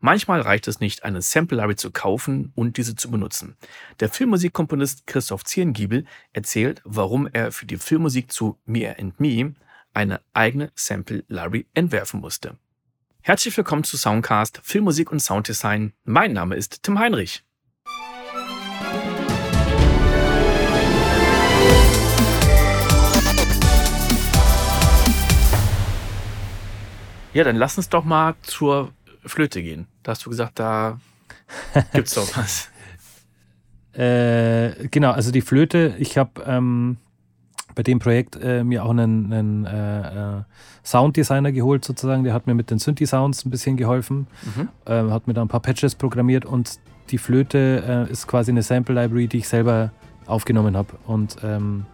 Manchmal reicht es nicht, eine Sample Library zu kaufen und diese zu benutzen. Der Filmmusikkomponist Christoph Zierengiebel erzählt, warum er für die Filmmusik zu Me and Me eine eigene Sample Library entwerfen musste. Herzlich willkommen zu Soundcast Filmmusik und Sounddesign. Mein Name ist Tim Heinrich. Ja, dann lass uns doch mal zur Flöte gehen. Da hast du gesagt, da gibt's doch was. Äh, genau, also die Flöte, ich habe ähm, bei dem Projekt äh, mir auch einen, einen äh, äh, Sounddesigner geholt, sozusagen. Der hat mir mit den Synthi-Sounds ein bisschen geholfen, mhm. Ähm, hat mir da ein paar Patches programmiert und die Flöte äh, ist quasi eine Sample-Library, die ich selber aufgenommen habe und ähm,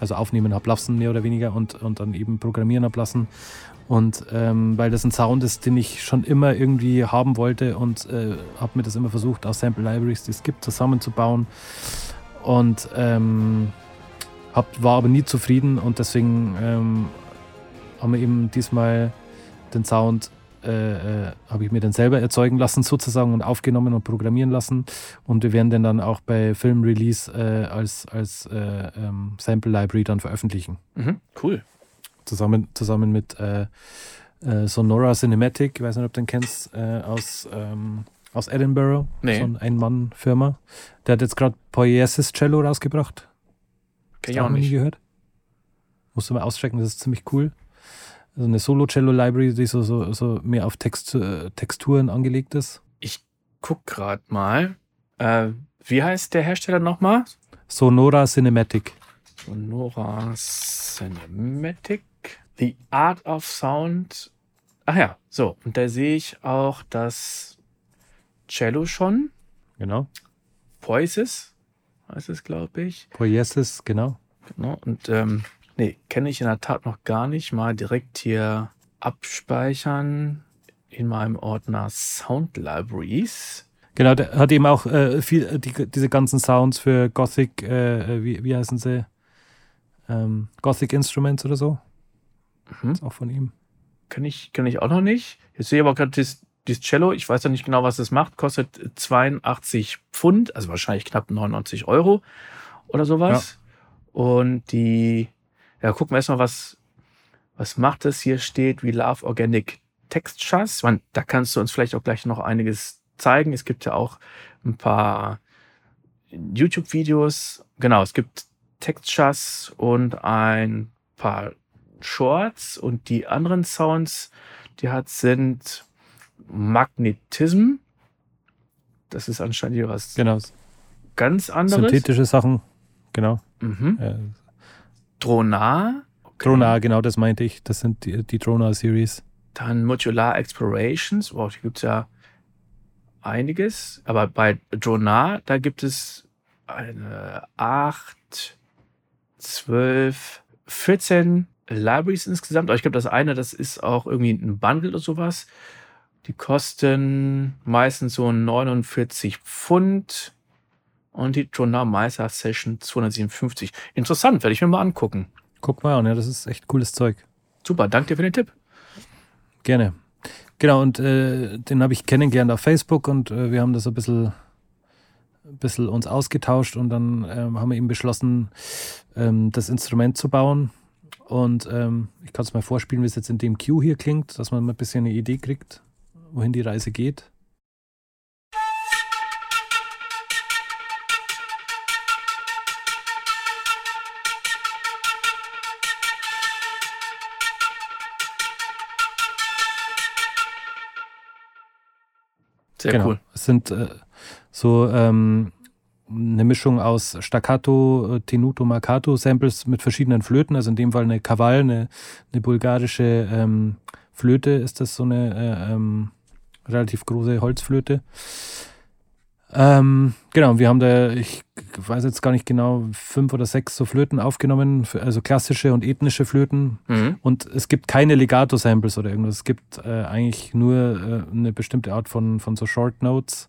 also aufnehmen habe lassen, mehr oder weniger, und, und dann eben programmieren habe lassen. Und ähm, weil das ein Sound ist, den ich schon immer irgendwie haben wollte und äh, habe mir das immer versucht, aus Sample Libraries, die es gibt, zusammenzubauen. Und ähm, hab, war aber nie zufrieden und deswegen ähm, haben wir eben diesmal den Sound, äh, äh, habe ich mir dann selber erzeugen lassen sozusagen und aufgenommen und programmieren lassen. Und wir werden den dann auch bei Film Release äh, als, als äh, ähm, Sample Library dann veröffentlichen. Mhm, cool zusammen, zusammen mit äh, äh, Sonora Cinematic, ich weiß nicht, ob du den kennst, äh, aus, ähm, aus Edinburgh, nee. so eine Ein-Mann-Firma. Der hat jetzt gerade Poiesis Cello rausgebracht. Kenn ich auch nicht. Nie gehört. Musst du mal auschecken, das ist ziemlich cool. Also eine Solo-Cello-Library, die so, so, so mehr auf Text, äh, Texturen angelegt ist. Ich guck gerade mal. Äh, wie heißt der Hersteller nochmal? Sonora Cinematic. Sonora Cinematic. The Art of Sound. Ach ja, so. Und da sehe ich auch das Cello schon. Genau. Poises heißt es, glaube ich. Poiesis, genau. Genau. Und ähm, nee, kenne ich in der Tat noch gar nicht. Mal direkt hier abspeichern in meinem Ordner Sound Libraries. Genau, der hat eben auch äh, viel, äh, die, diese ganzen Sounds für Gothic, äh, äh, wie, wie heißen sie? Ähm, Gothic Instruments oder so. Mhm. Ist auch von ihm. Kenn ich, kenn ich auch noch nicht. Jetzt sehe ich aber gerade das, das Cello. Ich weiß ja nicht genau, was das macht. Kostet 82 Pfund, also wahrscheinlich knapp 99 Euro oder sowas. Ja. Und die, ja, gucken wir erstmal, was, was macht das? Hier steht We Love Organic Textures. Man, da kannst du uns vielleicht auch gleich noch einiges zeigen. Es gibt ja auch ein paar YouTube-Videos. Genau, es gibt Textures und ein paar Shorts und die anderen Sounds, die hat, sind Magnetism. Das ist anscheinend hier was genau. ganz anderes. Synthetische Sachen, genau. Mhm. Äh, Dronar. Okay. Dronar, genau, das meinte ich. Das sind die, die Dronar-Series. Dann Modular Explorations. Wow, hier gibt es ja einiges. Aber bei Dronar, da gibt es eine 8, 12, 14 Libraries insgesamt. Aber ich glaube, das eine, das ist auch irgendwie ein Bundle oder sowas. Die kosten meistens so 49 Pfund. Und die Journal Meister Session 257. Interessant, werde ich mir mal angucken. Guck mal an, ja, das ist echt cooles Zeug. Super, danke dir für den Tipp. Gerne. Genau, und äh, den habe ich kennengelernt auf Facebook und äh, wir haben das ein bisschen, ein bisschen uns ausgetauscht und dann ähm, haben wir eben beschlossen, ähm, das Instrument zu bauen. Und ähm, ich kann es mal vorspielen, wie es jetzt in dem Cue hier klingt, dass man mal ein bisschen eine Idee kriegt, wohin die Reise geht. Sehr genau. cool. Es sind äh, so ähm, eine Mischung aus Staccato, äh, Tenuto, Marcato Samples mit verschiedenen Flöten. Also in dem Fall eine Kaval, eine, eine bulgarische ähm, Flöte ist das so eine äh, ähm, relativ große Holzflöte. Ähm, genau, wir haben da, ich weiß jetzt gar nicht genau, fünf oder sechs so Flöten aufgenommen, also klassische und ethnische Flöten. Mhm. Und es gibt keine Legato-Samples oder irgendwas. Es gibt äh, eigentlich nur äh, eine bestimmte Art von, von so Short Notes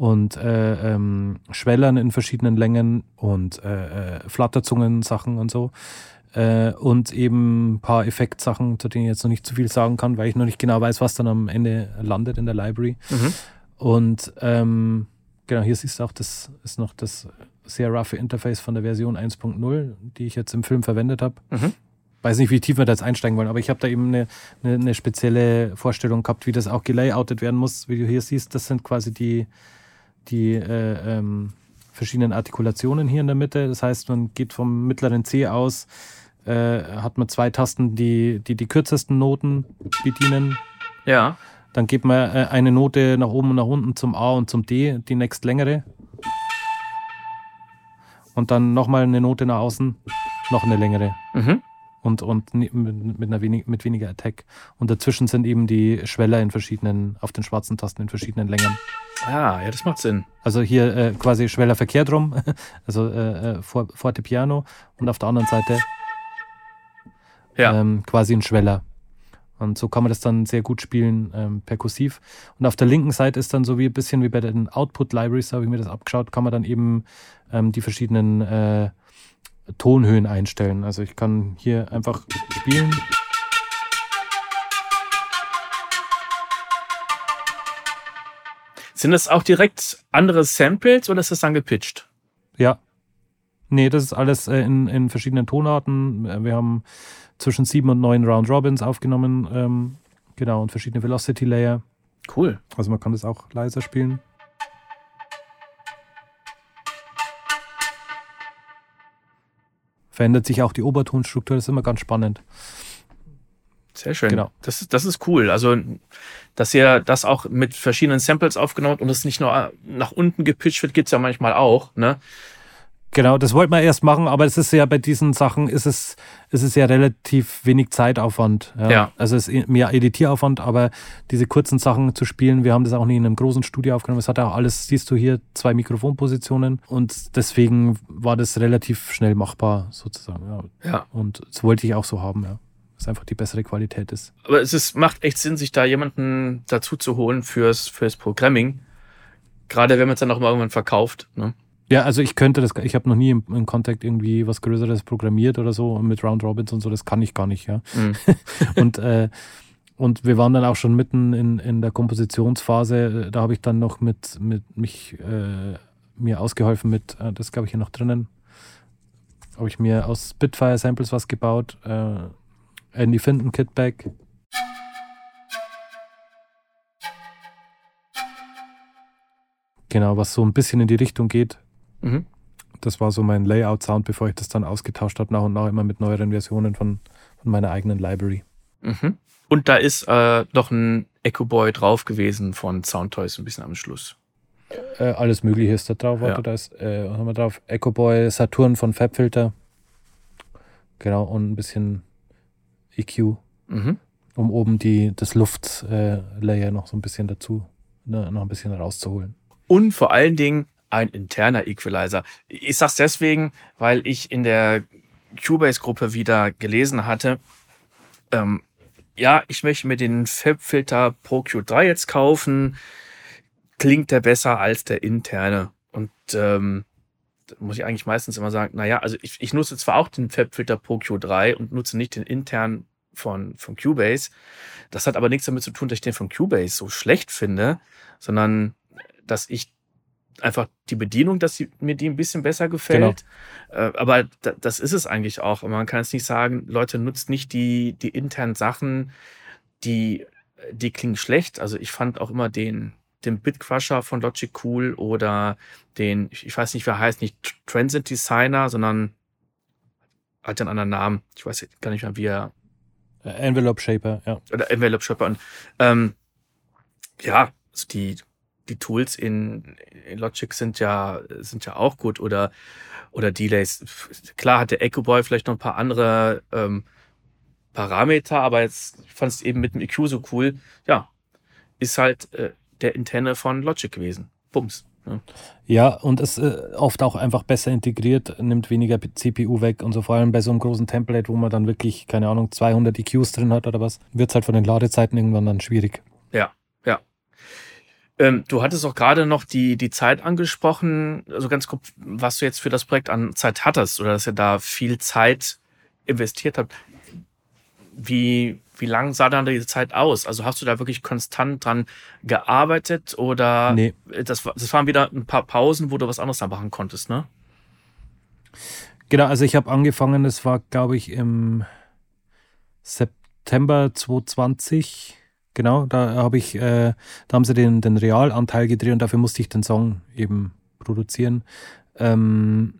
und äh, ähm, Schwellern in verschiedenen Längen und äh, äh, Flatterzungen, Sachen und so. Äh, und eben ein paar Effektsachen, zu denen ich jetzt noch nicht zu viel sagen kann, weil ich noch nicht genau weiß, was dann am Ende landet in der Library. Mhm. Und ähm, genau, hier siehst du auch, das ist noch das sehr roughe Interface von der Version 1.0, die ich jetzt im Film verwendet habe. Mhm. Weiß nicht, wie tief wir da jetzt einsteigen wollen, aber ich habe da eben eine, eine, eine, spezielle Vorstellung gehabt, wie das auch gelayoutet werden muss. Wie du hier siehst, das sind quasi die, die äh, ähm, verschiedenen Artikulationen hier in der Mitte. Das heißt, man geht vom mittleren C aus, äh, hat man zwei Tasten, die, die die kürzesten Noten bedienen. Ja. Dann geht man äh, eine Note nach oben und nach unten zum A und zum D, die nächst längere. Und dann nochmal eine Note nach außen, noch eine längere. Mhm. Und, und mit, einer wenig, mit weniger Attack. Und dazwischen sind eben die Schweller in verschiedenen, auf den schwarzen Tasten in verschiedenen Längen. Ah, ja, das macht Sinn. Also hier äh, quasi Schweller verkehrt rum, also äh, äh Forte Piano und auf der anderen Seite ja. ähm, quasi ein Schweller. Und so kann man das dann sehr gut spielen, ähm, perkussiv. Und auf der linken Seite ist dann so wie ein bisschen wie bei den Output Libraries, habe ich mir das abgeschaut, kann man dann eben ähm, die verschiedenen äh, Tonhöhen einstellen. Also ich kann hier einfach spielen. Sind das auch direkt andere Samples oder ist das dann gepitcht? Ja. Nee, das ist alles äh, in, in verschiedenen Tonarten. Wir haben zwischen sieben und neun Round Robins aufgenommen. Ähm, genau, und verschiedene Velocity Layer. Cool. Also man kann das auch leiser spielen. Verändert sich auch die Obertonstruktur, das ist immer ganz spannend. Sehr schön. Genau. Das, das ist cool. Also, dass ihr das auch mit verschiedenen Samples aufgenommen habt und es nicht nur nach unten gepitcht wird, gibt es ja manchmal auch. Ne? Genau, das wollten wir erst machen, aber es ist ja bei diesen Sachen ist es, ist es ja relativ wenig Zeitaufwand. Ja. ja. Also es ist mehr Editieraufwand, aber diese kurzen Sachen zu spielen, wir haben das auch nicht in einem großen Studio aufgenommen. Es hat auch alles, siehst du hier, zwei Mikrofonpositionen und deswegen war das relativ schnell machbar sozusagen. Ja. ja. Und das wollte ich auch so haben, ja. Dass einfach die bessere Qualität ist. Aber es ist, macht echt Sinn, sich da jemanden dazu zu holen fürs, fürs Programming. Gerade wenn man es dann auch mal irgendwann verkauft. Ne? Ja, also ich könnte das, ich habe noch nie im, im Kontakt irgendwie was Größeres programmiert oder so mit Round Robins und so, das kann ich gar nicht, ja. Mhm. und, äh, und wir waren dann auch schon mitten in, in der Kompositionsphase, da habe ich dann noch mit, mit mich äh, mir ausgeholfen mit, äh, das glaube ich hier noch drinnen, habe ich mir aus Spitfire Samples was gebaut, äh, Andy Finden Kitback. Genau, was so ein bisschen in die Richtung geht. Mhm. Das war so mein Layout-Sound, bevor ich das dann ausgetauscht habe, nach und nach immer mit neueren Versionen von, von meiner eigenen Library. Mhm. Und da ist äh, noch ein Echo Boy drauf gewesen von Soundtoys ein bisschen am Schluss. Äh, alles Mögliche ist da drauf. Warte, ja. da ist, äh, was haben wir drauf? Echo Boy, Saturn von Fabfilter. Genau, und ein bisschen EQ. Mhm. Um oben die, das Luftlayer äh, noch so ein bisschen dazu, ne, noch ein bisschen rauszuholen. Und vor allen Dingen ein interner Equalizer. Ich sag's deswegen, weil ich in der Cubase-Gruppe wieder gelesen hatte, ähm, ja, ich möchte mir den Fabfilter Pro Q3 jetzt kaufen. Klingt der besser als der interne? Und ähm, muss ich eigentlich meistens immer sagen, naja, also ich, ich nutze zwar auch den Fabfilter Pro Q3 und nutze nicht den internen von, von Cubase. Das hat aber nichts damit zu tun, dass ich den von Cubase so schlecht finde, sondern dass ich einfach die Bedienung, dass sie, mir die ein bisschen besser gefällt. Genau. Äh, aber da, das ist es eigentlich auch. Und man kann es nicht sagen, Leute, nutzt nicht die, die internen Sachen, die, die klingen schlecht. Also ich fand auch immer den, den Bitcrusher von Logic cool oder den, ich weiß nicht, wer heißt, nicht Transit Designer, sondern hat einen anderen Namen. Ich weiß gar nicht mehr, wie er. Äh, Envelope Shaper, ja. Oder Envelope Shaper. Und ähm, ja, also die, die Tools in, in Logic sind ja, sind ja auch gut oder, oder Delays. Klar hat der Echo Boy vielleicht noch ein paar andere ähm, Parameter, aber jetzt fand es eben mit dem EQ so cool. Ja, ist halt äh, der Interne von Logic gewesen. Bums. Ja, ja und es äh, oft auch einfach besser integriert, nimmt weniger CPU weg und so vor allem bei so einem großen Template, wo man dann wirklich, keine Ahnung, 200 EQs drin hat oder was, wird es halt von den Ladezeiten irgendwann dann schwierig. Ja. Ähm, du hattest auch gerade noch die, die Zeit angesprochen, also ganz kurz, was du jetzt für das Projekt an Zeit hattest oder dass ihr da viel Zeit investiert habt, wie, wie lang sah dann die Zeit aus? Also hast du da wirklich konstant dran gearbeitet oder Nee. das, das waren wieder ein paar Pausen, wo du was anderes machen konntest, ne? Genau, also ich habe angefangen, das war, glaube ich, im September 2020. Genau, da habe ich, äh, da haben sie den, den Realanteil gedreht und dafür musste ich den Song eben produzieren. Ähm,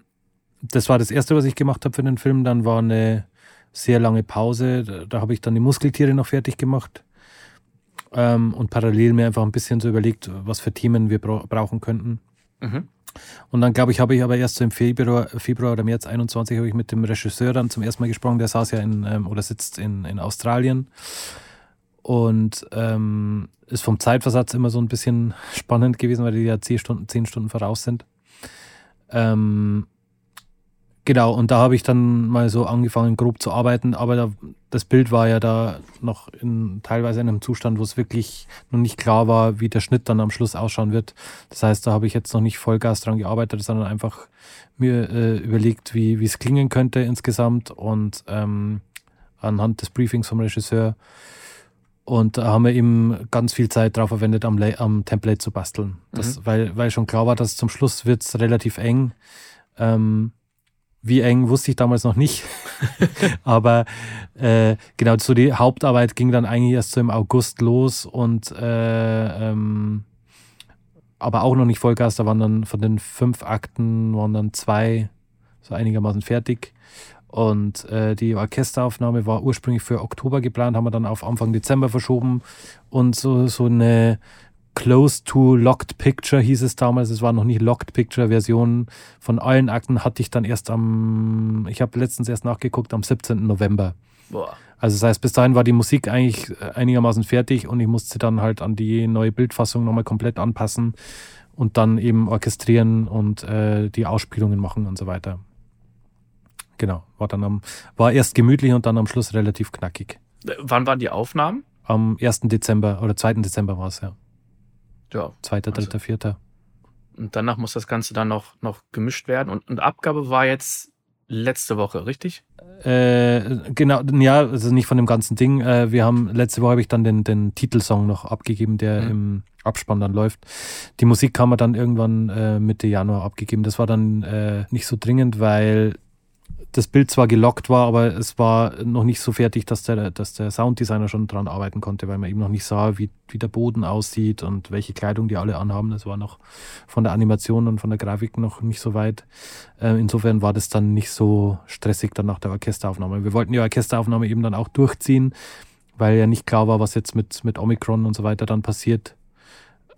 das war das erste, was ich gemacht habe für den Film. Dann war eine sehr lange Pause. Da, da habe ich dann die Muskeltiere noch fertig gemacht. Ähm, und parallel mir einfach ein bisschen so überlegt, was für Themen wir bra brauchen könnten. Mhm. Und dann, glaube ich, habe ich aber erst so im Februar, Februar oder März 21 habe ich mit dem Regisseur dann zum ersten Mal gesprochen. Der saß ja in, ähm, oder sitzt in, in Australien. Und ähm, ist vom Zeitversatz immer so ein bisschen spannend gewesen, weil die ja zehn Stunden, zehn Stunden voraus sind. Ähm, genau, und da habe ich dann mal so angefangen, grob zu arbeiten, aber da, das Bild war ja da noch in teilweise in einem Zustand, wo es wirklich noch nicht klar war, wie der Schnitt dann am Schluss ausschauen wird. Das heißt, da habe ich jetzt noch nicht Vollgas dran gearbeitet, sondern einfach mir äh, überlegt, wie es klingen könnte insgesamt und ähm, anhand des Briefings vom Regisseur. Und da haben wir eben ganz viel Zeit drauf verwendet, am, am Template zu basteln. Das, weil, weil schon klar war, dass zum Schluss wird es relativ eng. Ähm, wie eng wusste ich damals noch nicht. Aber äh, genau, so die Hauptarbeit ging dann eigentlich erst so im August los und äh, ähm, aber auch noch nicht Vollgas. Da waren dann von den fünf Akten waren dann zwei so einigermaßen fertig. Und äh, die Orchesteraufnahme war ursprünglich für Oktober geplant, haben wir dann auf Anfang Dezember verschoben. Und so, so eine Close to Locked Picture hieß es damals. Es war noch nicht Locked Picture Version von allen Akten hatte ich dann erst am, ich habe letztens erst nachgeguckt, am 17. November. Boah. Also das heißt, bis dahin war die Musik eigentlich äh, einigermaßen fertig und ich musste dann halt an die neue Bildfassung nochmal komplett anpassen und dann eben orchestrieren und äh, die Ausspielungen machen und so weiter. Genau, war dann am, war erst gemütlich und dann am Schluss relativ knackig. Äh, Wann waren die Aufnahmen? Am 1. Dezember oder 2. Dezember war es ja. Ja. 2., 3., Also- 4. Und danach muss das Ganze dann noch, noch gemischt werden. Und, und Abgabe war jetzt letzte Woche, richtig? Äh, genau, ja, also nicht von dem ganzen Ding. Äh, wir haben, letzte Woche habe ich dann den, den Titelsong noch abgegeben, der Mhm. im Abspann dann läuft. Die Musik haben wir dann irgendwann äh, Mitte Januar abgegeben. Das war dann äh, nicht so dringend, weil das Bild zwar gelockt war, aber es war noch nicht so fertig, dass der, dass der Sounddesigner schon dran arbeiten konnte, weil man eben noch nicht sah, wie, wie der Boden aussieht und welche Kleidung die alle anhaben. Das war noch von der Animation und von der Grafik noch nicht so weit. Äh, insofern war das dann nicht so stressig dann nach der Orchesteraufnahme. Wir wollten die Orchesteraufnahme eben dann auch durchziehen, weil ja nicht klar war, was jetzt mit, mit Omikron und so weiter dann passiert.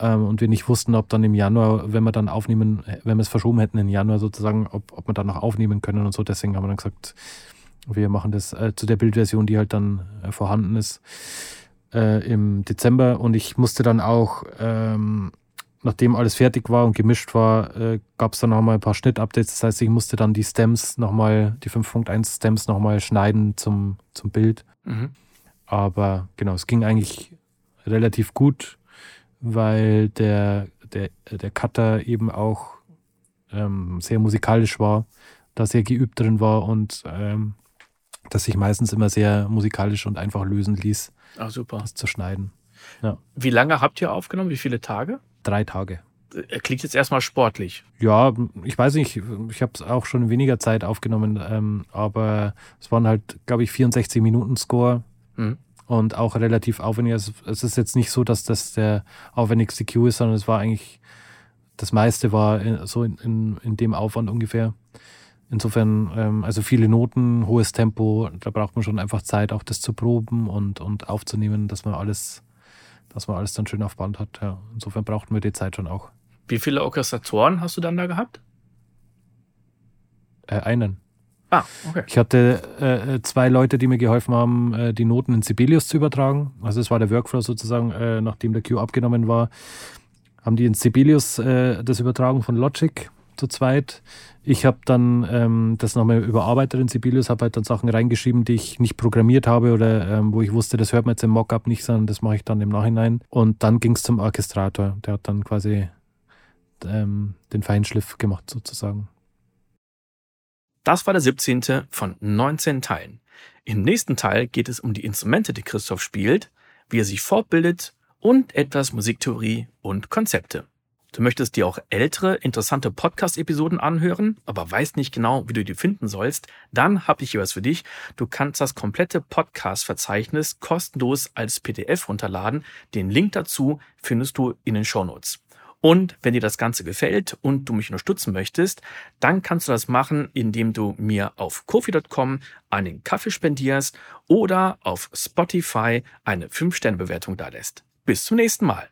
Ähm, und wir nicht wussten, ob dann im Januar, wenn wir dann aufnehmen, wenn wir es verschoben hätten in Januar sozusagen, ob, ob wir dann noch aufnehmen können und so. Deswegen haben wir dann gesagt, wir machen das äh, zu der Bildversion, die halt dann äh, vorhanden ist, äh, im Dezember. Und ich musste dann auch, ähm, nachdem alles fertig war und gemischt war, äh, gab es dann nochmal ein paar Schnittupdates. Das heißt, ich musste dann die Stems nochmal, die 5.1 Stems nochmal schneiden zum, zum Bild. Mhm. Aber genau, es ging eigentlich relativ gut, weil der, der, der Cutter eben auch ähm, sehr musikalisch war, da sehr geübt drin war und ähm, das sich meistens immer sehr musikalisch und einfach lösen ließ, Ach, super. das zu schneiden. Wie lange habt ihr aufgenommen? Wie viele Tage? Drei Tage. Äh, Klingt jetzt erstmal sportlich. Ja, ich weiß nicht, ich habe es auch schon in weniger Zeit aufgenommen, ähm, aber es waren halt, glaube ich, 64 Minuten Score Mhm. Und auch relativ aufwendig. Also, es ist jetzt nicht so, dass das der aufwendigste Cue ist, sondern es war eigentlich, das meiste war in, so in, in, in dem Aufwand ungefähr. Insofern, ähm, also viele Noten, hohes Tempo, da braucht man schon einfach Zeit, auch das zu proben und, und aufzunehmen, dass man alles, dass man alles dann schön auf Band hat. Ja. Insofern brauchten wir die Zeit schon auch. Wie viele Orchestratoren hast du dann da gehabt? Äh, einen. Ah, okay. Ich hatte äh, zwei Leute, die mir geholfen haben, äh, die Noten in Sibelius zu übertragen. Also es war der Workflow sozusagen, äh, nachdem der Cue abgenommen war, haben die in Sibelius äh, das übertragen von Logic zu zweit. Ich habe dann ähm, das nochmal überarbeitet in Sibelius, habe halt dann Sachen reingeschrieben, die ich nicht programmiert habe oder ähm, wo ich wusste, das hört man jetzt im Mockup nicht, sondern das mache ich dann im Nachhinein. Und dann ging es zum Orchestrator. Der hat dann quasi ähm, den Feinschliff gemacht sozusagen. Das war der 17. von 19 Teilen. Im nächsten Teil geht es um die Instrumente, die Christoph spielt, wie er sich fortbildet und etwas Musiktheorie und Konzepte. Du möchtest dir auch ältere, interessante Podcast-Episoden anhören, aber weißt nicht genau, wie du die finden sollst, dann habe ich hier was für dich. Du kannst das komplette Podcast-Verzeichnis kostenlos als PDF runterladen. Den Link dazu findest du in den Shownotes. Und wenn dir das Ganze gefällt und du mich unterstützen möchtest, dann kannst du das machen, indem du mir auf kofi.com einen Kaffee spendierst oder auf Spotify eine 5-Sterne-Bewertung da lässt. Bis zum nächsten Mal.